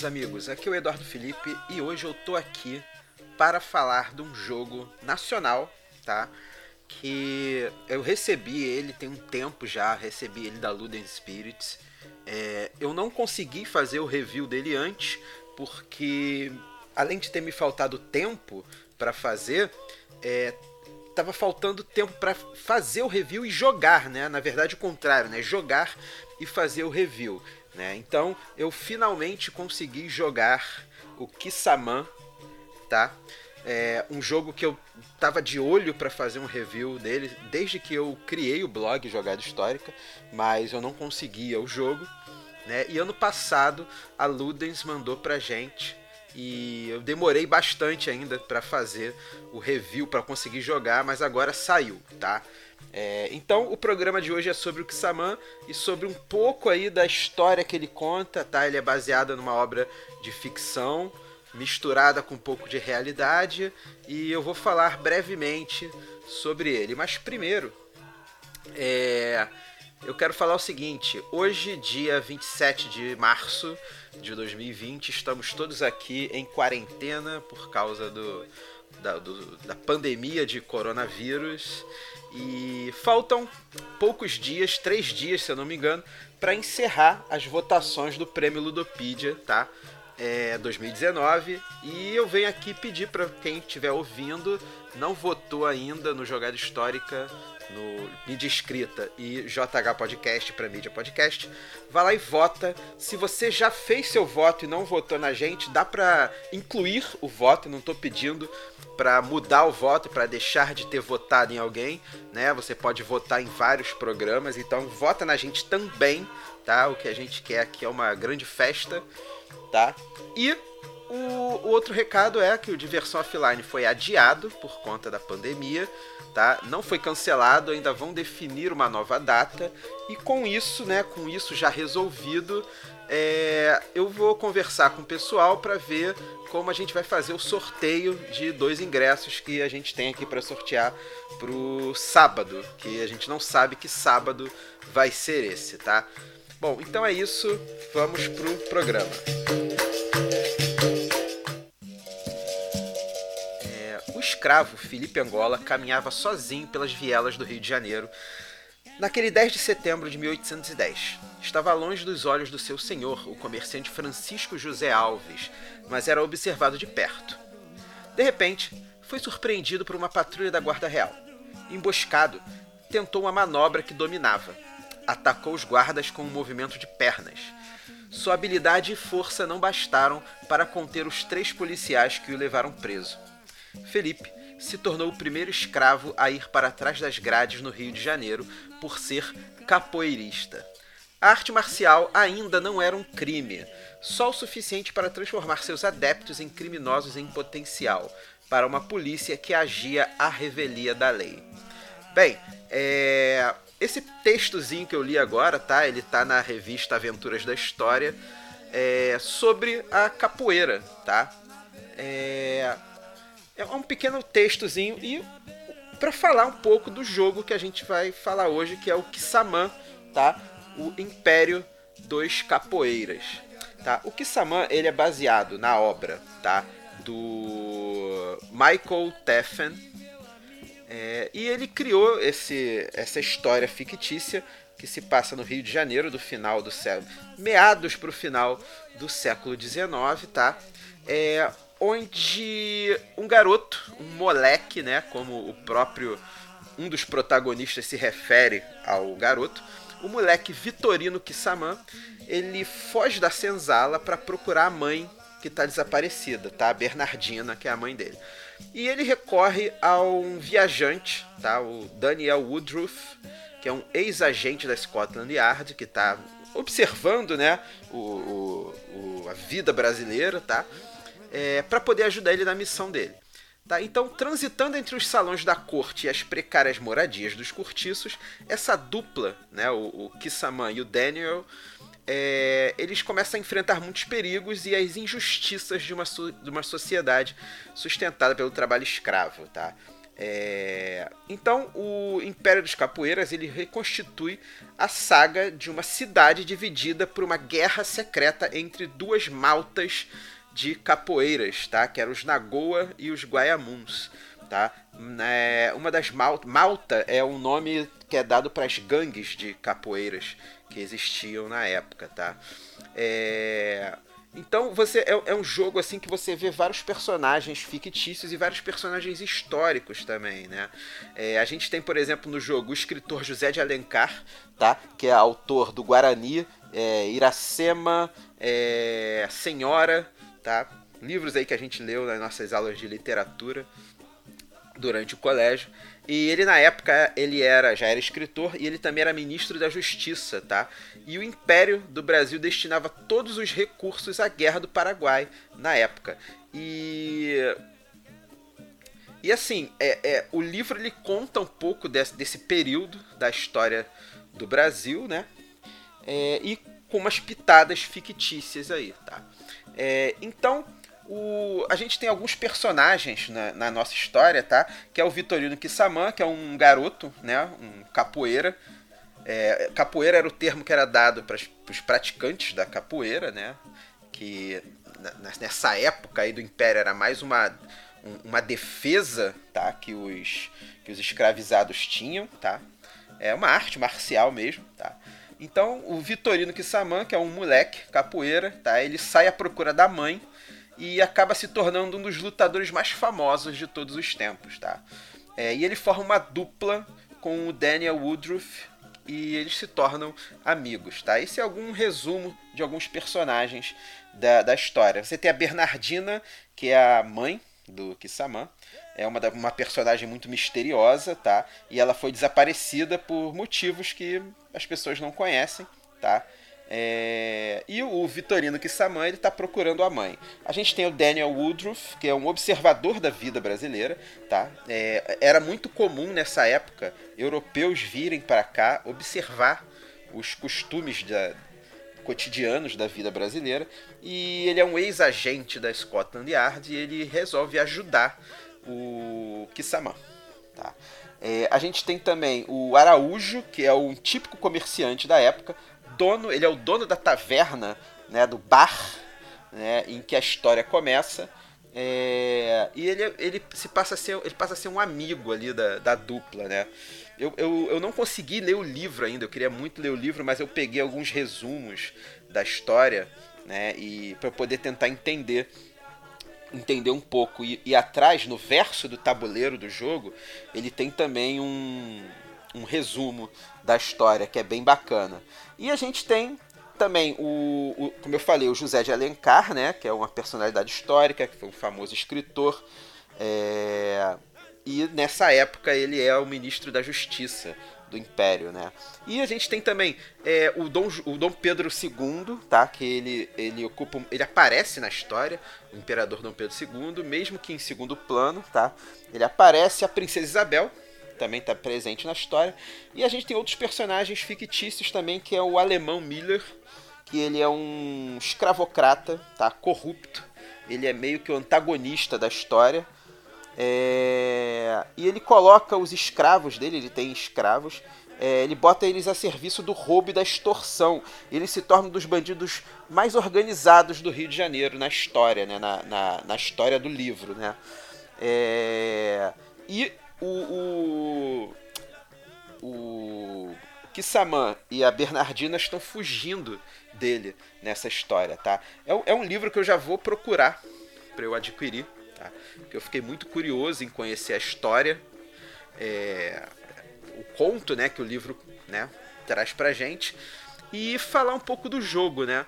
meus amigos? Aqui é o Eduardo Felipe e hoje eu tô aqui para falar de um jogo nacional, tá? Que eu recebi ele tem um tempo já, recebi ele da Luden Spirits. É, eu não consegui fazer o review dele antes, porque além de ter me faltado tempo para fazer, é, tava faltando tempo para fazer o review e jogar, né? Na verdade, o contrário, né? Jogar e fazer o review. Né? Então eu finalmente consegui jogar o Kissaman, tá? É um jogo que eu tava de olho para fazer um review dele desde que eu criei o blog Jogada Histórica, mas eu não conseguia o jogo, né? E ano passado a Ludens mandou pra gente e eu demorei bastante ainda para fazer o review para conseguir jogar, mas agora saiu, tá? É, então o programa de hoje é sobre o Kissaman e sobre um pouco aí da história que ele conta, tá? Ele é baseado numa obra de ficção misturada com um pouco de realidade e eu vou falar brevemente sobre ele. Mas primeiro, é, eu quero falar o seguinte: hoje, dia 27 de março de 2020, estamos todos aqui em quarentena por causa do, da, do, da pandemia de coronavírus e faltam poucos dias, três dias, se eu não me engano, para encerrar as votações do Prêmio Ludopedia, tá? É 2019 e eu venho aqui pedir para quem estiver ouvindo, não votou ainda no Jogada Histórica no mídia escrita e JH Podcast para mídia podcast, vá lá e vota. Se você já fez seu voto e não votou na gente, dá para incluir o voto, não estou pedindo para mudar o voto, para deixar de ter votado em alguém, né? Você pode votar em vários programas, então vota na gente também, tá? O que a gente quer aqui é uma grande festa, tá? E o, outro recado é que o Diversão Offline foi adiado por conta da pandemia, tá? Não foi cancelado, ainda vão definir uma nova data e com isso, né? Com isso já resolvido, é, eu vou conversar com o pessoal para ver como a gente vai fazer o sorteio de dois ingressos que a gente tem aqui para sortear pro sábado, que a gente não sabe que sábado vai ser esse, tá? Bom, então é isso, vamos pro programa. Escravo Felipe Angola caminhava sozinho pelas vielas do Rio de Janeiro naquele 10 de setembro de 1810. Estava longe dos olhos do seu senhor, o comerciante Francisco José Alves, mas era observado de perto. De repente, foi surpreendido por uma patrulha da Guarda Real. Emboscado, tentou uma manobra que dominava. Atacou os guardas com um movimento de pernas. Sua habilidade e força não bastaram para conter os três policiais que o levaram preso. Felipe se tornou o primeiro escravo a ir para trás das grades no Rio de Janeiro por ser capoeirista. A arte marcial ainda não era um crime, só o suficiente para transformar seus adeptos em criminosos em potencial, para uma polícia que agia à revelia da lei. Bem, é... esse textozinho que eu li agora, tá? Ele tá na revista Aventuras da História, é... sobre a capoeira, tá? É é um pequeno textozinho e para falar um pouco do jogo que a gente vai falar hoje, que é o Kissaman, tá? O Império dos Capoeiras, tá? O Kissaman, ele é baseado na obra, tá? Do Michael Teffen, é, e ele criou esse, essa história fictícia que se passa no Rio de Janeiro do final do século, meados para o final do século XIX, tá? É, onde um garoto, um moleque, né, como o próprio um dos protagonistas se refere ao garoto, o moleque Vitorino Kissaman, ele foge da senzala para procurar a mãe que está desaparecida, tá? A Bernardina, que é a mãe dele. E ele recorre a um viajante, tá? O Daniel Woodruff, que é um ex-agente da Scotland Yard, que está observando, né, o, o, o, a vida brasileira, tá? É, para poder ajudar ele na missão dele. Tá? Então, transitando entre os salões da corte e as precárias moradias dos cortiços, essa dupla, né, o, o Kissaman e o Daniel, é, eles começam a enfrentar muitos perigos e as injustiças de uma, de uma sociedade sustentada pelo trabalho escravo. Tá? É... Então, o Império dos Capoeiras ele reconstitui a saga de uma cidade dividida por uma guerra secreta entre duas maltas de capoeiras, tá? Que eram os Nagoa e os Guayamuns, tá? É, uma das Malta, Malta é um nome que é dado para as gangues de capoeiras que existiam na época, tá? É, então você é, é, um jogo assim que você vê vários personagens fictícios e vários personagens históricos também, né? É, a gente tem, por exemplo, no jogo o escritor José de Alencar, tá? Que é autor do Guarani, é, Iracema, é, Senhora, tá? Livros aí que a gente leu nas nossas aulas de literatura durante o colégio. E ele na época ele era já era escritor e ele também era ministro da Justiça, tá? E o Império do Brasil destinava todos os recursos à Guerra do Paraguai na época. E e assim, é, é, o livro ele conta um pouco desse, desse período da história do Brasil, né? É, e com umas pitadas fictícias aí, tá? É, então, o, a gente tem alguns personagens na, na, nossa história, tá? Que é o Vitorino Kissaman, que é um garoto, né? Um capoeira. É, capoeira era o termo que era dado para os praticantes da capoeira, né? Que nessa época aí do Império era mais uma, uma defesa, tá? Que os, que os escravizados tinham, tá? É uma arte marcial mesmo, tá? Então, o Vitorino Kissaman, que é um moleque capoeira, tá? Ele sai à procura da mãe e acaba se tornando um dos lutadores mais famosos de todos os tempos, tá? É, e ele forma uma dupla com o Daniel Woodruff e eles se tornam amigos, tá? Esse é algum resumo de alguns personagens da, da história. Você tem a Bernardina, que é a mãe do Kissaman, é uma, uma personagem muito misteriosa, tá? E ela foi desaparecida por motivos que as pessoas não conhecem, tá? É... E o Vitorino Kissaman ele está procurando a mãe. A gente tem o Daniel Woodruff, que é um observador da vida brasileira. Tá? É... Era muito comum nessa época europeus virem para cá observar os costumes da... cotidianos da vida brasileira. E ele é um ex-agente da Scotland Yard e ele resolve ajudar o Kissaman. Tá? É... a gente tem também o Araújo, que é um típico comerciante da época dono, ele é o dono da taverna, né, do bar, né, em que a história começa. É, e ele, ele se passa a ser, ele passa a ser um amigo ali da, da dupla, né? Eu, eu, eu não consegui ler o livro ainda, eu queria muito ler o livro, mas eu peguei alguns resumos da história, né? E para poder tentar entender entender um pouco. E, e, atrás, no verso do tabuleiro do jogo, ele tem também um, um resumo da história que é bem bacana. E a gente tem também o, o, como eu falei, o José de Alencar, né, que é uma personalidade histórica, que foi um famoso escritor. É, e nessa época ele é o ministro da Justiça do Império, né? E a gente tem também é, o, Dom, o Dom Pedro II, tá? Que ele, ele ocupa, ele aparece na história, o Imperador Dom Pedro II, mesmo que em segundo plano, tá? Ele aparece a Princesa Isabel, também está presente na história. E a gente tem outros personagens fictícios também, que é o alemão Miller, que ele é um escravocrata, tá? Corrupto. Ele é meio que o antagonista da história. É... E ele coloca os escravos dele, ele tem escravos, é, ele bota eles a serviço do roubo e da extorsão. Ele se torna um dos bandidos mais organizados do Rio de Janeiro na história, né? na, na, na história do livro. Né? É... E o, o, o Kissaman e a Bernardina estão fugindo dele nessa história, tá? É, é um livro que eu já vou procurar para eu adquirir, tá? Porque eu fiquei muito curioso em conhecer a história, é, o conto, né, que o livro, né, traz pra gente e falar um pouco do jogo, né?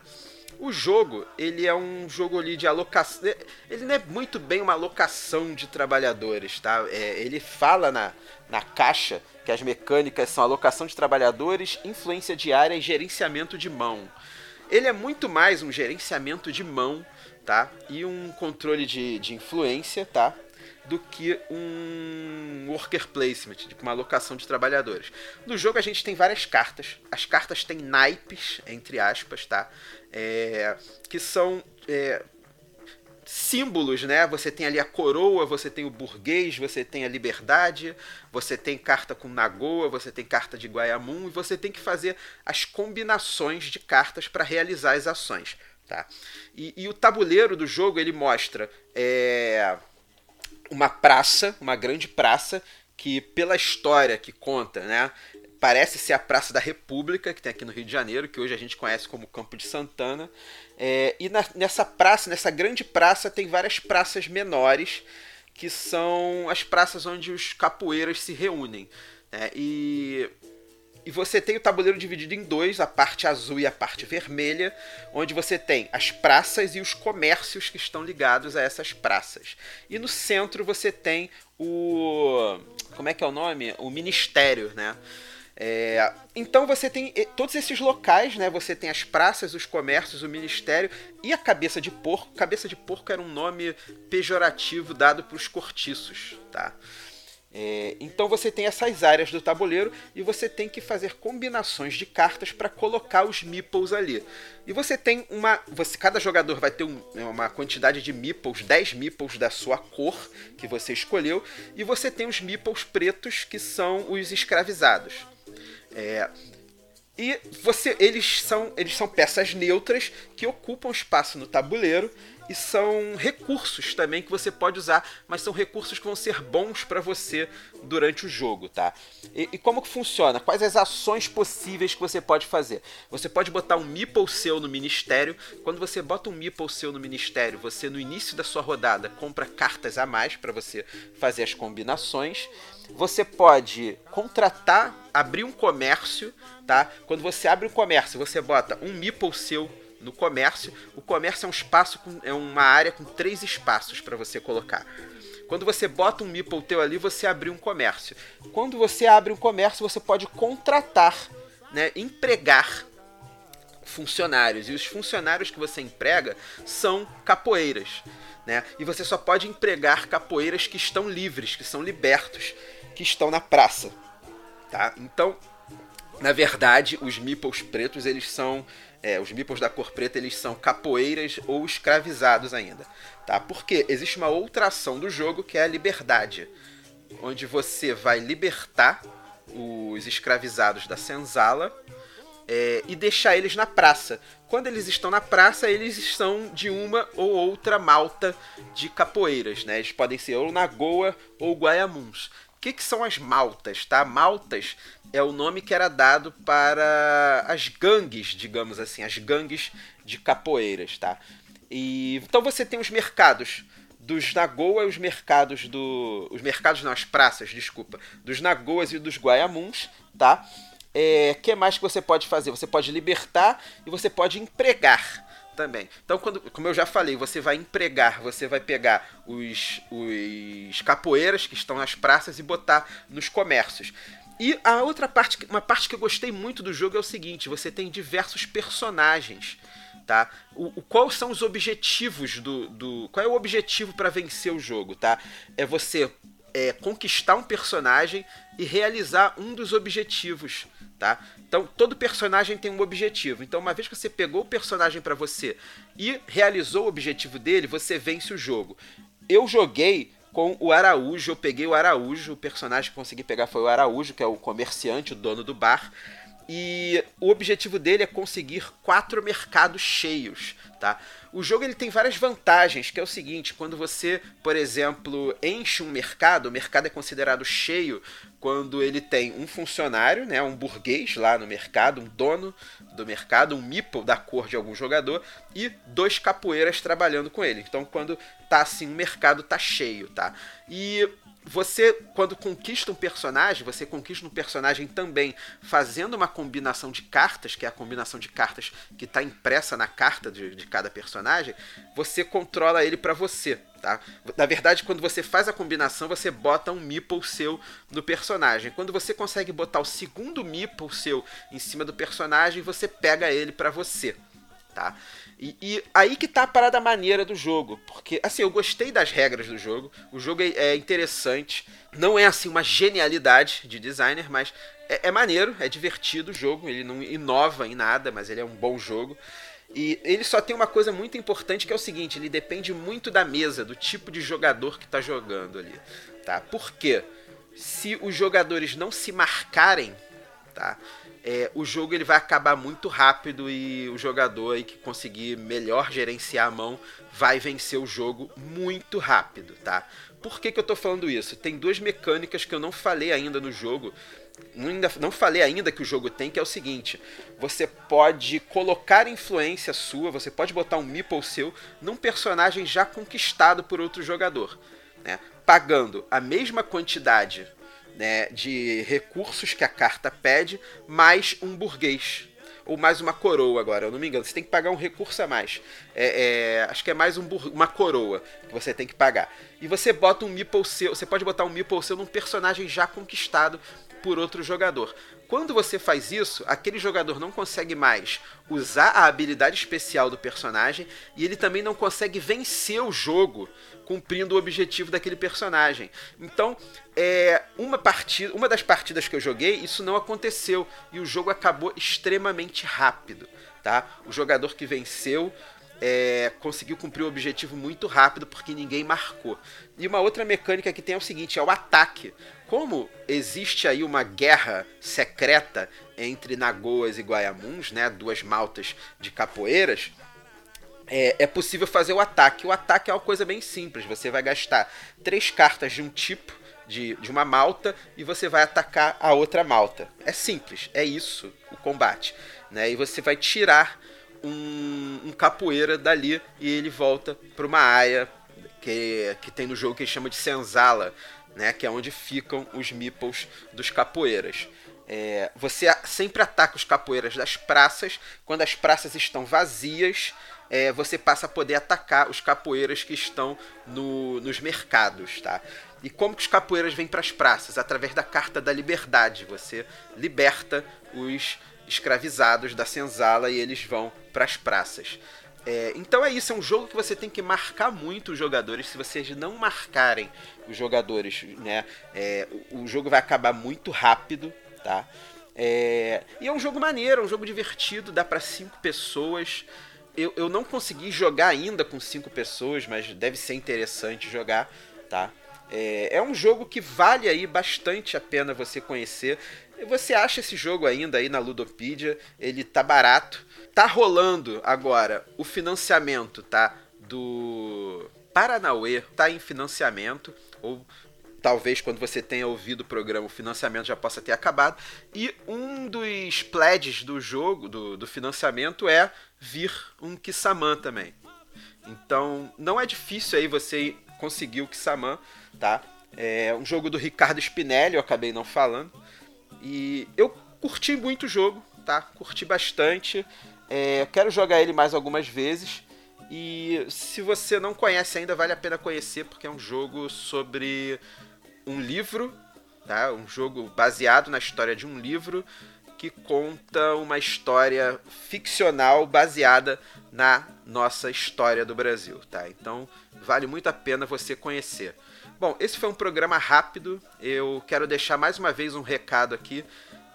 O jogo, ele é um jogo ali de alocação. Ele não é muito bem uma alocação de trabalhadores, tá? É, ele fala na, na caixa que as mecânicas são alocação de trabalhadores, influência diária e gerenciamento de mão. Ele é muito mais um gerenciamento de mão, tá? E um controle de, de influência, tá? do que um worker placement, tipo uma alocação de trabalhadores. No jogo a gente tem várias cartas. As cartas têm naipes, entre aspas, tá? É, que são. É, símbolos, né? Você tem ali a coroa, você tem o burguês, você tem a liberdade, você tem carta com Nagoa, você tem carta de Guayamum e você tem que fazer as combinações de cartas para realizar as ações, tá? E, e, o tabuleiro do jogo ele mostra é, uma praça, uma grande praça que pela história que conta, né? Parece ser a Praça da República, que tem aqui no Rio de Janeiro, que hoje a gente conhece como Campo de Santana. É, e na, nessa praça, nessa grande praça, tem várias praças menores, que são as praças onde os capoeiras se reúnem. Né? E, e você tem o tabuleiro dividido em dois, a parte azul e a parte vermelha, onde você tem as praças e os comércios que estão ligados a essas praças. E no centro você tem o. Como é que é o nome? O ministério, né? É, então você tem todos esses locais, né? Você tem as praças, os comércios, o ministério e a cabeça de porco. Cabeça de porco era um nome pejorativo dado para os cortiços, tá? É, então você tem essas áreas do tabuleiro e você tem que fazer combinações de cartas para colocar os meeples ali. E você tem uma. Você, cada jogador vai ter um, uma quantidade de meeples, 10 meeples da sua cor que você escolheu, e você tem os meeples pretos que são os escravizados. É, e você, eles são, eles são peças neutras que ocupam espaço no tabuleiro e são recursos também que você pode usar, mas são recursos que vão ser bons para você durante o jogo, tá? E, e, como que funciona? Quais as ações possíveis que você pode fazer? Você pode botar um meeple seu no ministério. Quando você bota um meeple seu no ministério, você no início da sua rodada compra cartas a mais para você fazer as combinações. Você pode contratar, abrir um comércio, tá? Quando você abre um comércio, você bota um meeple seu no comércio. O comércio é um espaço, com, é uma área com três espaços para você colocar. Quando você bota um meeple teu ali, você abre um comércio. Quando você abre um comércio, você pode contratar, né, empregar funcionários. E os funcionários que você emprega são capoeiras. Né? E você só pode empregar capoeiras que estão livres, que são libertos, que estão na praça. Tá? Então, na verdade, os meeples pretos eles são é, os meeples da cor preta eles são capoeiras ou escravizados ainda, tá? Porque existe uma outra ação do jogo que é a liberdade, onde você vai libertar os escravizados da senzala é, e deixar eles na praça. Quando eles estão na praça, eles estão de uma ou outra malta de capoeiras, né? Eles podem ser ou Nagoa ou Guaiamuns. O que, que são as maltas, tá? Maltas é o nome que era dado para as gangues, digamos assim, as gangues de capoeiras, tá? E então você tem os mercados dos Nagoa e os mercados do os mercados não, as praças, desculpa, dos Nagoas e dos Guaiamuns, tá? É, que mais que você pode fazer? Você pode libertar e você pode empregar também. Então, quando, como eu já falei, você vai empregar, você vai pegar os, os capoeiras que estão nas praças e botar nos comércios. E a outra parte, uma parte que eu gostei muito do jogo é o seguinte: você tem diversos personagens. Tá? O, o são os objetivos do, do. Qual é o objetivo para vencer o jogo? Tá? É você é, conquistar um personagem e realizar um dos objetivos, tá? Então todo personagem tem um objetivo. Então uma vez que você pegou o personagem para você e realizou o objetivo dele, você vence o jogo. Eu joguei com o Araújo. Eu peguei o Araújo, o personagem que consegui pegar foi o Araújo, que é o comerciante, o dono do bar. E o objetivo dele é conseguir quatro mercados cheios, tá? O jogo ele tem várias vantagens, que é o seguinte, quando você, por exemplo, enche um mercado, o mercado é considerado cheio quando ele tem um funcionário, né, um burguês lá no mercado, um dono do mercado, um meeple da cor de algum jogador e dois capoeiras trabalhando com ele. Então, quando tá assim, o mercado tá cheio, tá? E você, quando conquista um personagem, você conquista um personagem também fazendo uma combinação de cartas, que é a combinação de cartas que está impressa na carta de, de, cada personagem, você controla ele para você, tá? Na verdade, quando você faz a combinação, você bota um meeple seu no personagem. Quando você consegue botar o segundo meeple seu em cima do personagem, você pega ele para você, tá? E, e, aí que tá a parada maneira do jogo. Porque, assim, eu gostei das regras do jogo. O jogo é, é interessante. Não é, assim, uma genialidade de designer, mas é, é, maneiro, é divertido o jogo. Ele não inova em nada, mas ele é um bom jogo. E ele só tem uma coisa muito importante que é o seguinte: ele depende muito da mesa, do tipo de jogador que está jogando ali. Tá? Por quê? Se os jogadores não se marcarem, tá? É, o jogo ele vai acabar muito rápido e o jogador aí que conseguir melhor gerenciar a mão vai vencer o jogo muito rápido, tá? Por que, que eu tô falando isso? Tem duas mecânicas que eu não falei ainda no jogo ainda, não falei ainda que o jogo tem, que é o seguinte: você pode colocar influência sua, você pode botar um meeple seu num personagem já conquistado por outro jogador, né? pagando a mesma quantidade né, de recursos que a carta pede, mais um burguês. Ou mais uma coroa agora, eu não me engano. Você tem que pagar um recurso a mais. É, é, acho que é mais um uma coroa que você tem que pagar. E você bota um meeple seu. Você pode botar um meeple seu num personagem já conquistado por outro jogador. Quando você faz isso, aquele jogador não consegue mais usar a habilidade especial do personagem e ele também não consegue vencer o jogo cumprindo o objetivo daquele personagem. Então, é uma partida, uma das partidas que eu joguei, isso não aconteceu e o jogo acabou extremamente rápido, tá? O jogador que venceu é, conseguiu cumprir o objetivo muito rápido porque ninguém marcou. E uma outra mecânica que tem é o seguinte: é o ataque. Como existe aí uma guerra secreta entre Nagoas e Guayamuns, né, duas maltas de capoeiras, é, é, possível fazer o ataque. O ataque é uma coisa bem simples. Você vai gastar três cartas de um tipo de, de uma malta e você vai atacar a outra malta. É simples, é isso o combate. Né? E você vai tirar um, um capoeira dali e ele volta para uma área que, que tem no jogo que chama de senzala, né, que é onde ficam os meeples dos capoeiras. É, você sempre ataca os capoeiras das praças. Quando as praças estão vazias, é, você passa a poder atacar os capoeiras que estão no, nos mercados, tá? E como que os capoeiras vêm para as praças? Através da Carta da Liberdade. Você liberta os escravizados da senzala e eles vão para as praças. É, então é isso, é um jogo que você tem que marcar muito os jogadores. Se vocês não marcarem os jogadores, né, é, o, o, jogo vai acabar muito rápido, tá? É, e é um jogo maneiro, é um jogo divertido, dá para cinco pessoas. Eu, eu não consegui jogar ainda com cinco pessoas, mas deve ser interessante jogar, tá? É, é um jogo que vale aí bastante a pena você conhecer. Você acha esse jogo ainda aí na Ludopedia, ele tá barato. Tá rolando agora o financiamento, tá? Do Paranauê, tá em financiamento, ou talvez quando você tenha ouvido o programa o financiamento já possa ter acabado. E um dos pledges do jogo, do, do financiamento, é vir um Kissaman também. Então não é difícil aí você conseguir o Kissaman, tá? É um jogo do Ricardo Spinelli, eu acabei não falando. E eu curti muito o jogo, tá? Curti bastante. É, quero jogar ele mais algumas vezes. E se você não conhece ainda, vale a pena conhecer, porque é um jogo sobre um livro, tá? Um jogo baseado na história de um livro que conta uma história ficcional baseada na nossa história do Brasil, tá? Então, vale muito a pena você conhecer. Bom, esse foi um programa rápido. Eu quero deixar mais uma vez um recado aqui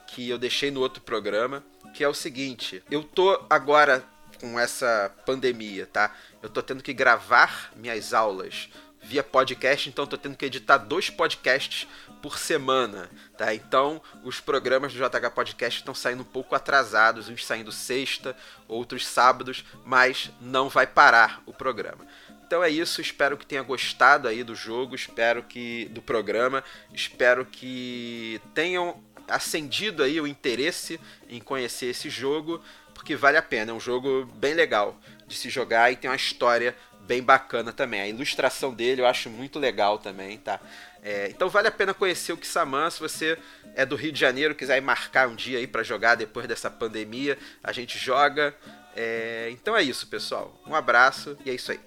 que eu deixei no outro programa, que é o seguinte: eu tô agora com essa pandemia, tá? Eu tô tendo que gravar minhas aulas via podcast, então tô tendo que editar dois podcasts por semana, tá? Então, os programas do JH Podcast estão saindo um pouco atrasados, uns saindo sexta, outros sábados, mas não vai parar o programa. Então é isso, espero que tenha gostado aí do jogo, espero que do programa, espero que tenham acendido aí o interesse em conhecer esse jogo, porque vale a pena, é um jogo bem legal de se jogar e tem uma história bem bacana também. A ilustração dele eu acho muito legal também, tá? É, então vale a pena conhecer o Kissaman, se você é do Rio de Janeiro, quiser marcar um dia aí para jogar depois dessa pandemia, a gente joga. É, então é isso, pessoal. Um abraço e é isso aí.